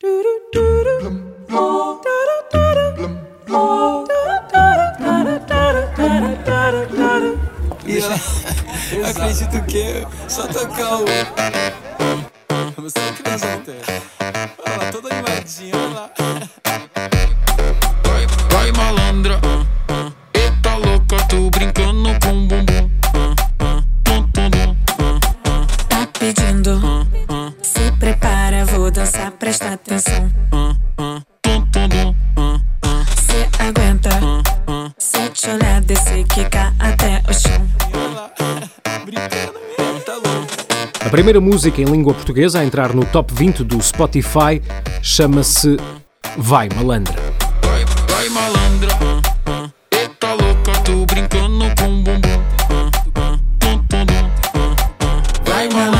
Eu acredito que só tocar o. Você acredita? Olha lá, toda animadinha, olha lá. Vai, vai malandra, eita louca, tô brincando com bumbum. Tum, tum, tum. Tá pedindo, se Prepara, vou dançar, presta atenção. Cê aguenta, se te olhar, descer, quicar até o chão. A primeira música em língua portuguesa a entrar no top 20 do Spotify chama-se Vai Malandra. Vai, vai malandra, tá louca, tô brincando com. Vai malandra.